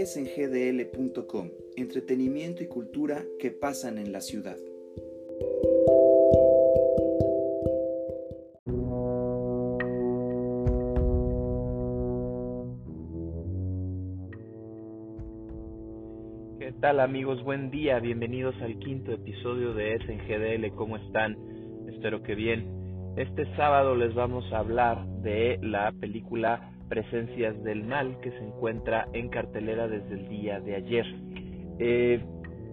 es en gdl.com, entretenimiento y cultura que pasan en la ciudad. ¿Qué tal amigos? Buen día, bienvenidos al quinto episodio de Es en GDL, ¿cómo están? Espero que bien. Este sábado les vamos a hablar de la película Presencias del Mal que se encuentra en cartelera desde el día de ayer. Eh,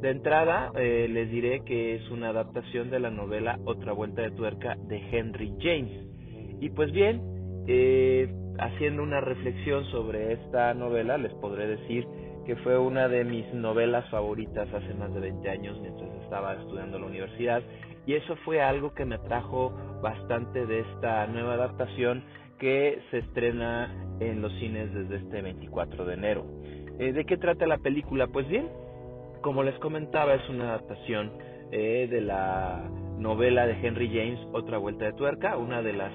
de entrada eh, les diré que es una adaptación de la novela Otra Vuelta de Tuerca de Henry James. Y pues bien, eh, haciendo una reflexión sobre esta novela, les podré decir que fue una de mis novelas favoritas hace más de 20 años mientras estaba estudiando en la universidad y eso fue algo que me atrajo bastante de esta nueva adaptación que se estrena en los cines desde este 24 de enero. Eh, ¿De qué trata la película? Pues bien, como les comentaba, es una adaptación eh, de la novela de Henry James, Otra Vuelta de Tuerca, una de las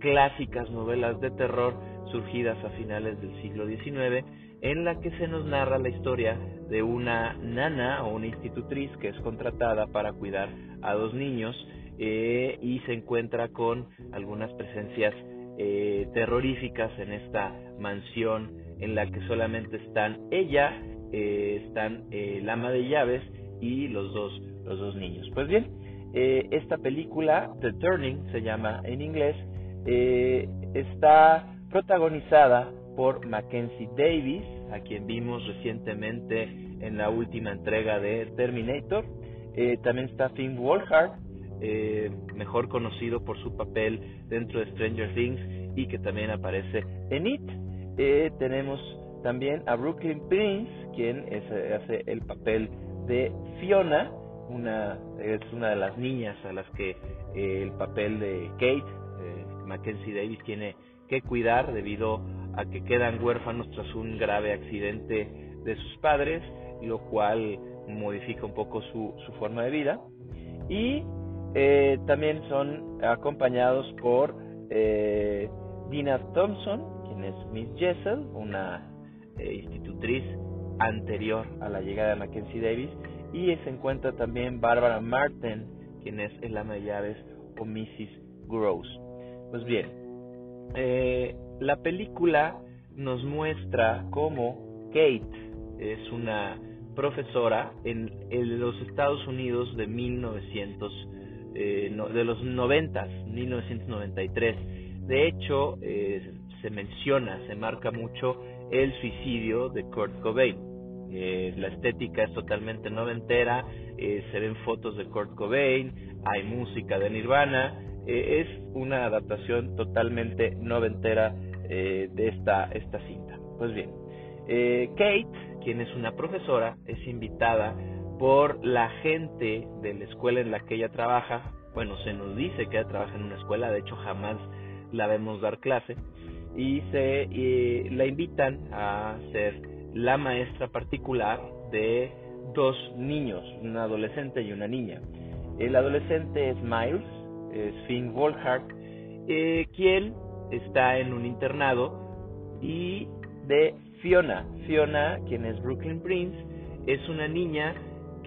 clásicas novelas de terror surgidas a finales del siglo XIX, en la que se nos narra la historia de una nana o una institutriz que es contratada para cuidar a dos niños eh, y se encuentra con algunas presencias eh, terroríficas en esta mansión en la que solamente están ella, eh, están el ama de llaves y los dos, los dos niños. Pues bien, esta película, The Turning, se llama en inglés, está protagonizada por Mackenzie Davis, a quien vimos recientemente en la última entrega de Terminator. Eh, también está Finn Wolfhard, eh, mejor conocido por su papel dentro de Stranger Things y que también aparece en It. Eh, tenemos también a Brooklyn Prince, quien hace el papel de Fiona, una, es una de las niñas a las que el papel de Kate, Mackenzie Davis, tiene que cuidar debido a que quedan huérfanos tras un grave accidente de sus padres, lo cual modifica un poco su, su forma de vida. Y eh, también son acompañados por eh, Dina Thompson, quien es Miss Jessel, una eh, institutriz anterior a la llegada de Mackenzie Davis, y se encuentra también Barbara Martin, quien es el ama de llaves o Mrs. Gross. Pues bien, eh, la película nos muestra cómo Kate es una profesora en, los Estados Unidos de 1900, eh, de los 90, 1993. De hecho, eh, se menciona, se marca mucho el suicidio de Kurt Cobain. Eh, la estética es totalmente noventera, se ven fotos de Kurt Cobain, hay música de Nirvana, es una adaptación totalmente noventera de esta, esta cinta. Pues bien, Kate, quien es una profesora, es invitada por la gente de la escuela en la que ella trabaja. Bueno, se nos dice que ella trabaja en una escuela, de hecho jamás la vemos dar clase. Y se la invitan a ser la maestra particular de dos niños, un adolescente y una niña. El adolescente es Miles, es Finn Wolfhard, eh, quien está en un internado, y de Fiona. Fiona, quien es Brooklyn Prince, es una niña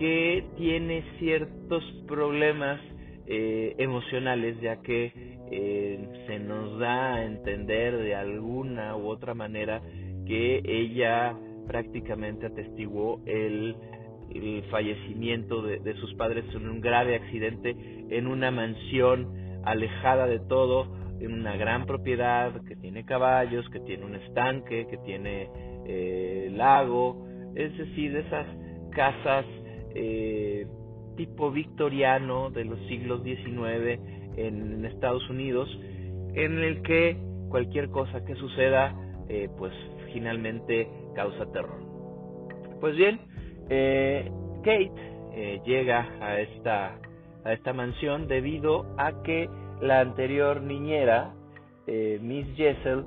que tiene ciertos problemas eh, emocionales, ya que eh, se nos da a entender de alguna u otra manera que ella prácticamente atestiguó el fallecimiento de, de, sus padres en un grave accidente en una mansión alejada de todo, en una gran propiedad que tiene caballos, que tiene un estanque, que tiene eh, lago, es decir, de esas casas eh, tipo victoriano de los siglos XIX en, Estados Unidos, en el que cualquier cosa que suceda, eh, pues finalmente causa terror. Pues bien, eh, Kate llega a esta, a esta mansión debido a que la anterior niñera, Miss Jessel,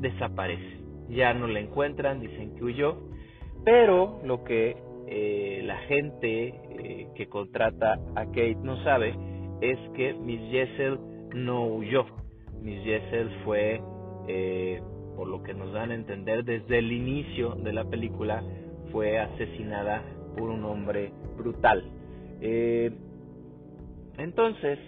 desaparece. Ya no la encuentran, dicen que huyó, pero lo que la gente que contrata a Kate no sabe es que Miss Jessel no huyó. Miss Jessel fue por lo que nos dan a entender desde el inicio de la película, fue asesinada por un hombre brutal. Eh, entonces,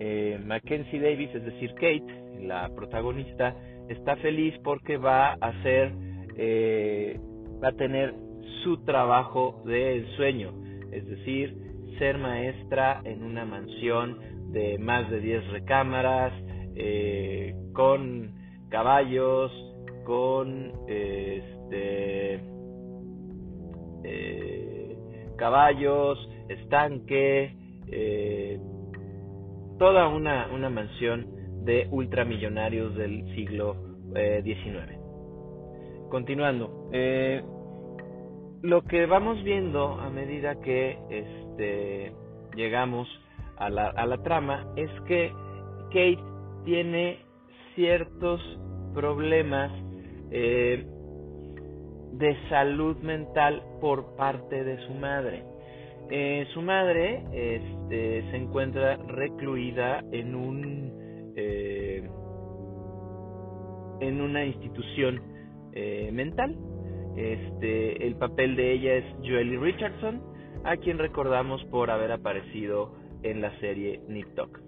eh, Mackenzie Davis, es decir, Kate, la protagonista, está feliz porque va a eh, va a tener su trabajo del sueño, es decir, ser maestra en una mansión de más de 10 recámaras, eh, con caballos, con este, eh, caballos, estanque, eh, toda una, una mansión de ultramillonarios del siglo XIX. Continuando, lo que vamos viendo a medida que este, llegamos a la, a la trama es que Kate tiene ciertos problemas eh, de salud mental por parte de su madre. Eh, su madre este, se encuentra recluida en un eh, en una institución eh, mental. Este, el papel de ella es Joely Richardson, a quien recordamos por haber aparecido en la serie Nip Tuck.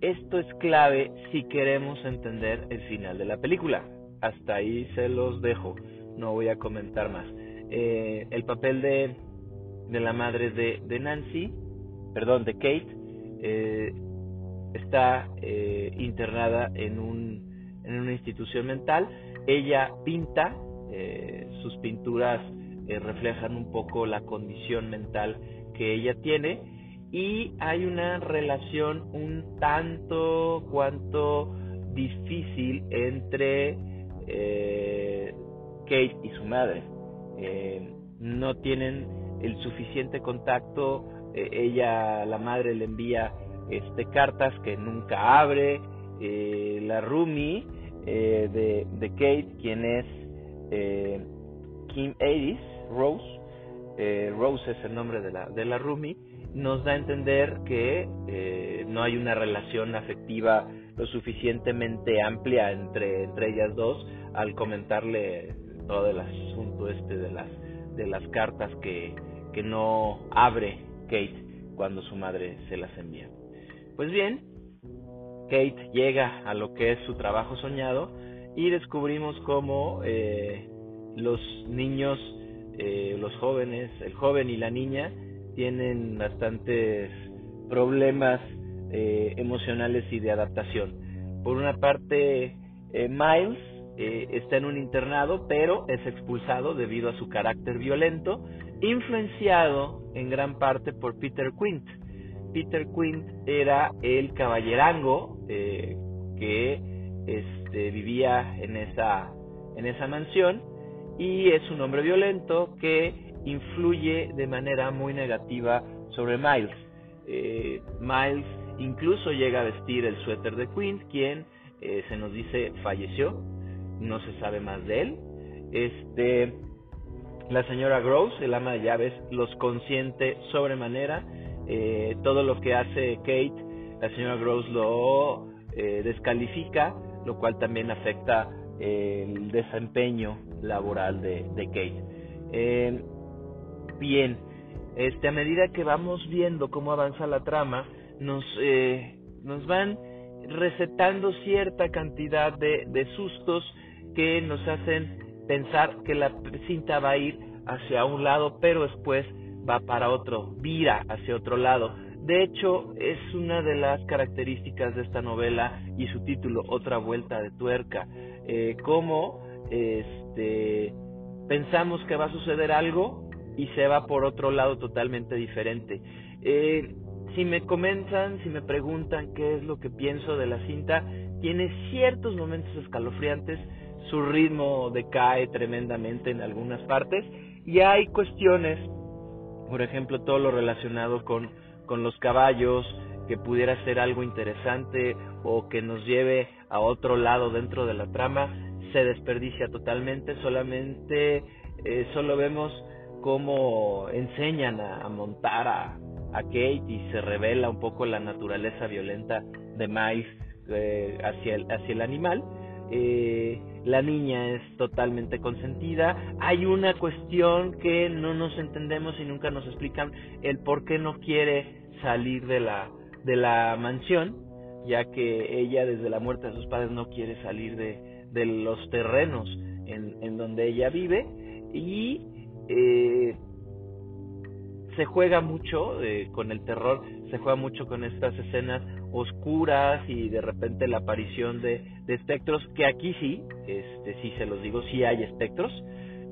Esto es clave si queremos entender el final de la película. Hasta ahí se los dejo, no voy a comentar más. el papel de de la madre de, de Nancy, perdón, de Kate, eh, está eh, internada en, un, en una institución mental. Ella pinta, eh, sus pinturas reflejan un poco la condición mental que ella tiene y hay una relación un tanto cuanto difícil entre Kate y su madre. no tienen el suficiente contacto, eh, ella, la madre le envía este, cartas que nunca abre, eh, la Rumi eh, de, Kate, quien es Kim Aris, Rose, Rose es el nombre de la, de la Rumi, nos da a entender que no hay una relación afectiva lo suficientemente amplia entre, entre ellas dos al comentarle todo el asunto este de las de las cartas que, que no abre Kate cuando su madre se las envía. Pues bien, Kate llega a lo que es su trabajo soñado y descubrimos cómo eh, los niños, eh, los jóvenes, el joven y la niña tienen bastantes problemas eh, emocionales y de adaptación. Por una parte, Miles está en un internado, pero es expulsado debido a su carácter violento influenciado en gran parte por Peter Quint. Peter Quint era el caballerango que este, vivía en esa, en esa mansión y es un hombre violento que influye de manera muy negativa sobre Miles. Eh, Miles incluso llega a vestir el suéter de Quint, quien eh, se nos dice falleció, no se sabe más de él. Este, la señora Gross, el ama de llaves, los consiente sobremanera. Eh, todo lo que hace Kate, la señora Gross lo eh, descalifica, lo cual también afecta el desempeño laboral de, Kate. Eh, bien, este, a medida que vamos viendo cómo avanza la trama, nos, nos van recetando cierta cantidad de, de sustos que nos hacen pensar que la cinta va a ir hacia un lado, pero después va para otro, vira hacia otro lado. De hecho, es una de las características de esta novela y su título, Otra vuelta de tuerca. Eh, este, pensamos que va a suceder algo y se va por otro lado totalmente diferente. Eh, si me comentan, si me preguntan qué es lo que pienso de la cinta, tiene ciertos momentos escalofriantes, su ritmo decae tremendamente en algunas partes y hay cuestiones, por ejemplo, todo lo relacionado con, con los caballos, que pudiera ser algo interesante o que nos lleve a otro lado dentro de la trama, se desperdicia totalmente, solamente eh, solo vemos cómo enseñan a, montar a, a, Kate y se revela un poco la naturaleza violenta de Miles eh, hacia, el, hacia el animal. Eh, la niña es totalmente consentida. Hay una cuestión que no nos entendemos y nunca nos explican el por qué no quiere salir de la, de la mansión, ya que ella desde la muerte de sus padres no quiere salir de, de los terrenos en, en donde ella vive y eh, se juega mucho eh, con el terror, se juega mucho con estas escenas oscuras y de repente la aparición de, espectros, que aquí sí, este, sí se los digo, sí hay espectros,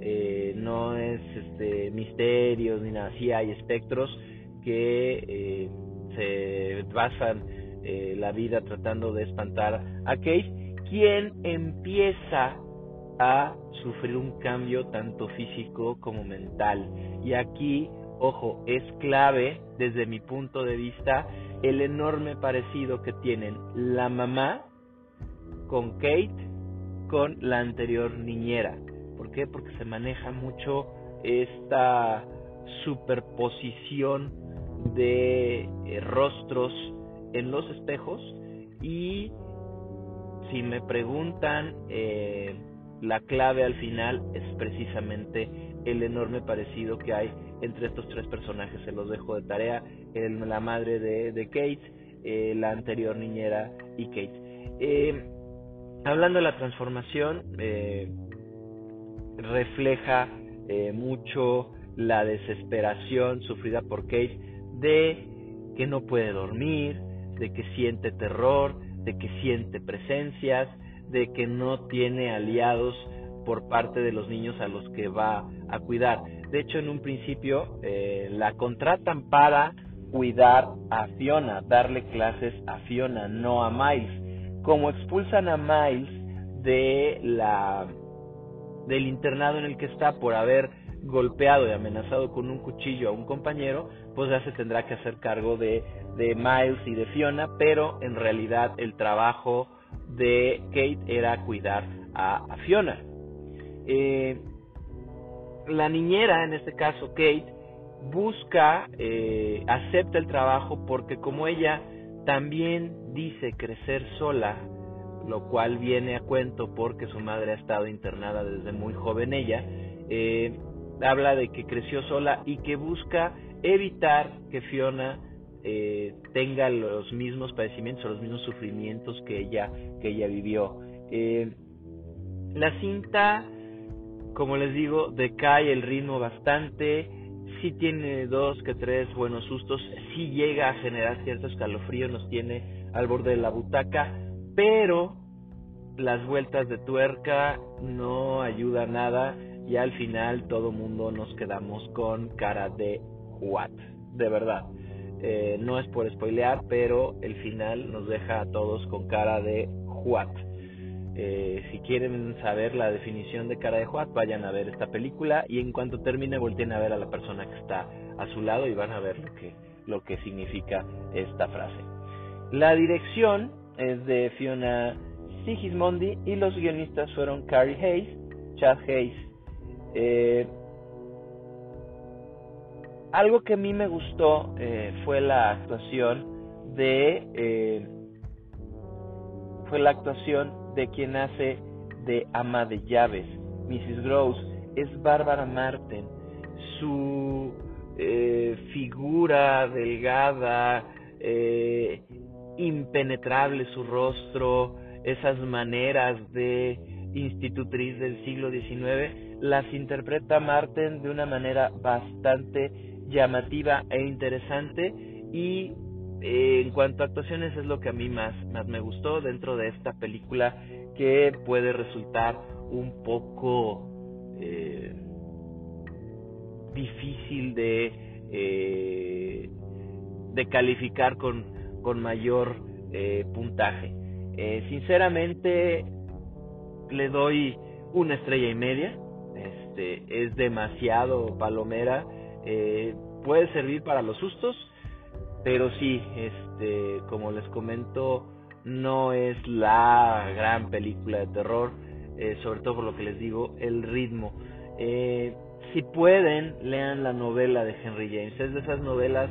eh, no es este, misterios ni nada, sí hay espectros que eh, se basan eh, la vida tratando de espantar a Kate, quien empieza a sufrir un cambio tanto físico como mental. Y aquí ojo, es clave desde mi punto de vista el enorme parecido que tienen la mamá con Kate con la anterior niñera. ¿Por qué? Porque se maneja mucho esta superposición de eh, rostros en los espejos y si me preguntan eh, la clave al final es precisamente el enorme parecido que hay entre estos tres personajes. Se los dejo de tarea, el, la madre de, Kate, eh, la anterior niñera y Kate. Eh, hablando de la transformación, eh, refleja eh, mucho la desesperación sufrida por Kate de que no puede dormir, de que siente terror, de que siente presencias, de que no tiene aliados por parte de los niños a los que va a cuidar. De hecho, en un principio eh, la contratan para cuidar a Fiona, darle clases a Fiona, no a Miles. Como expulsan a Miles de la del internado en el que está por haber golpeado y amenazado con un cuchillo a un compañero, pues ya se tendrá que hacer cargo de, Miles y de Fiona, pero en realidad el trabajo de Kate era cuidar a, a Fiona. Eh, la niñera, en este caso Kate, busca, eh, acepta el trabajo porque como ella también dice crecer sola, lo cual viene a cuento porque su madre ha estado internada desde muy joven ella, eh, habla de que creció sola y que busca evitar que Fiona eh, tenga los mismos padecimientos o los mismos sufrimientos que ella que ella vivió. La cinta como les digo, decae el ritmo bastante, sí tiene dos que tres buenos sustos, sí llega a generar cierto escalofrío, nos tiene al borde de la butaca, pero las vueltas de tuerca no ayuda nada y al final todo mundo nos quedamos con cara de what, de verdad. Eh, no es por spoilear, pero el final nos deja a todos con cara de what. Eh, si quieren saber la definición de cara de Juat, vayan a ver esta película y en cuanto termine volteen a ver a la persona que está a su lado y van a ver lo que, lo que significa esta frase. La dirección es de Fiona Sigismondi y los guionistas fueron Carrie Hayes, Chad Hayes. Eh, algo que a mí me gustó eh, fue la actuación de eh, fue la actuación de quien hace de ama de llaves. Mrs. Gross es Bárbara Marten. Su eh, figura delgada, eh, impenetrable su rostro, esas maneras de institutriz del siglo XIX, las interpreta Marten de una manera bastante llamativa e interesante y en cuanto a actuaciones es lo que a mí más, me gustó dentro de esta película que puede resultar un poco eh, difícil de, eh, de calificar con, con mayor eh, puntaje. sinceramente le doy una estrella y media. Este es demasiado palomera. puede servir para los sustos, pero sí, este, como les comento, no es la gran película de terror, eh, sobre todo por lo que les digo, el ritmo. Eh, si pueden, lean la novela de Henry James. Es de esas novelas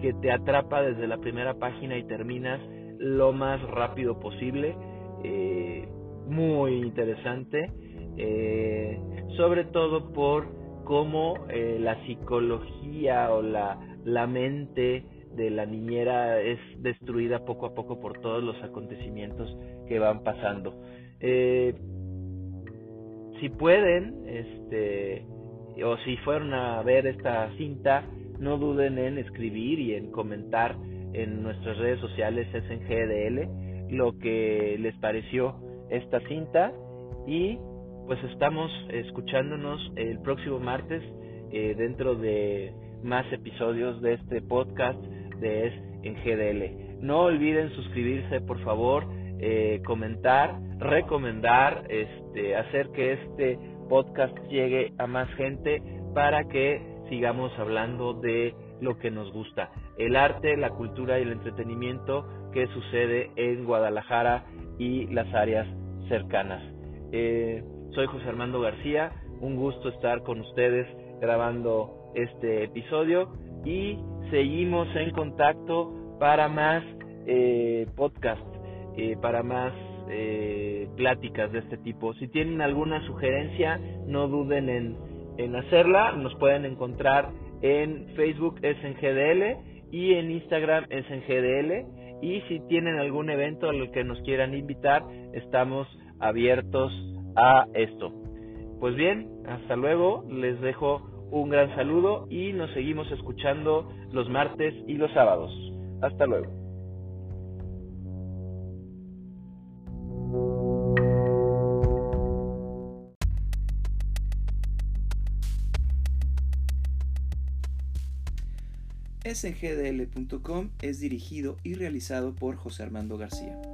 que te atrapa desde la primera página y terminas lo más rápido posible. Eh, muy interesante, eh, sobre todo por cómo eh, la psicología o la, la mente de la niñera es destruida poco a poco por todos los acontecimientos que van pasando. Eh, si pueden, este, o si fueron a ver esta cinta, no duden en escribir y en comentar en nuestras redes sociales es en GDL lo que les pareció esta cinta y pues estamos escuchándonos el próximo martes eh, dentro de más episodios de este podcast Es en GDL. No olviden suscribirse por favor, eh, comentar, recomendar, este, hacer que este podcast llegue a más gente para que sigamos hablando de lo que nos gusta, el arte, la cultura y el entretenimiento que sucede en Guadalajara y las áreas cercanas. Eh, soy José Armando García, un gusto estar con ustedes grabando este episodio y seguimos en contacto para más eh, podcast, eh, para más eh, pláticas de este tipo. Si tienen alguna sugerencia, no duden en, en hacerla. Nos pueden encontrar en Facebook es en GDL y en Instagram es en GDL. Y si tienen algún evento al que nos quieran invitar, estamos abiertos a esto. Pues bien, hasta luego, les dejo un gran saludo y nos seguimos escuchando los martes y los sábados. Hasta luego. SGDL.com es dirigido y realizado por José Armando García.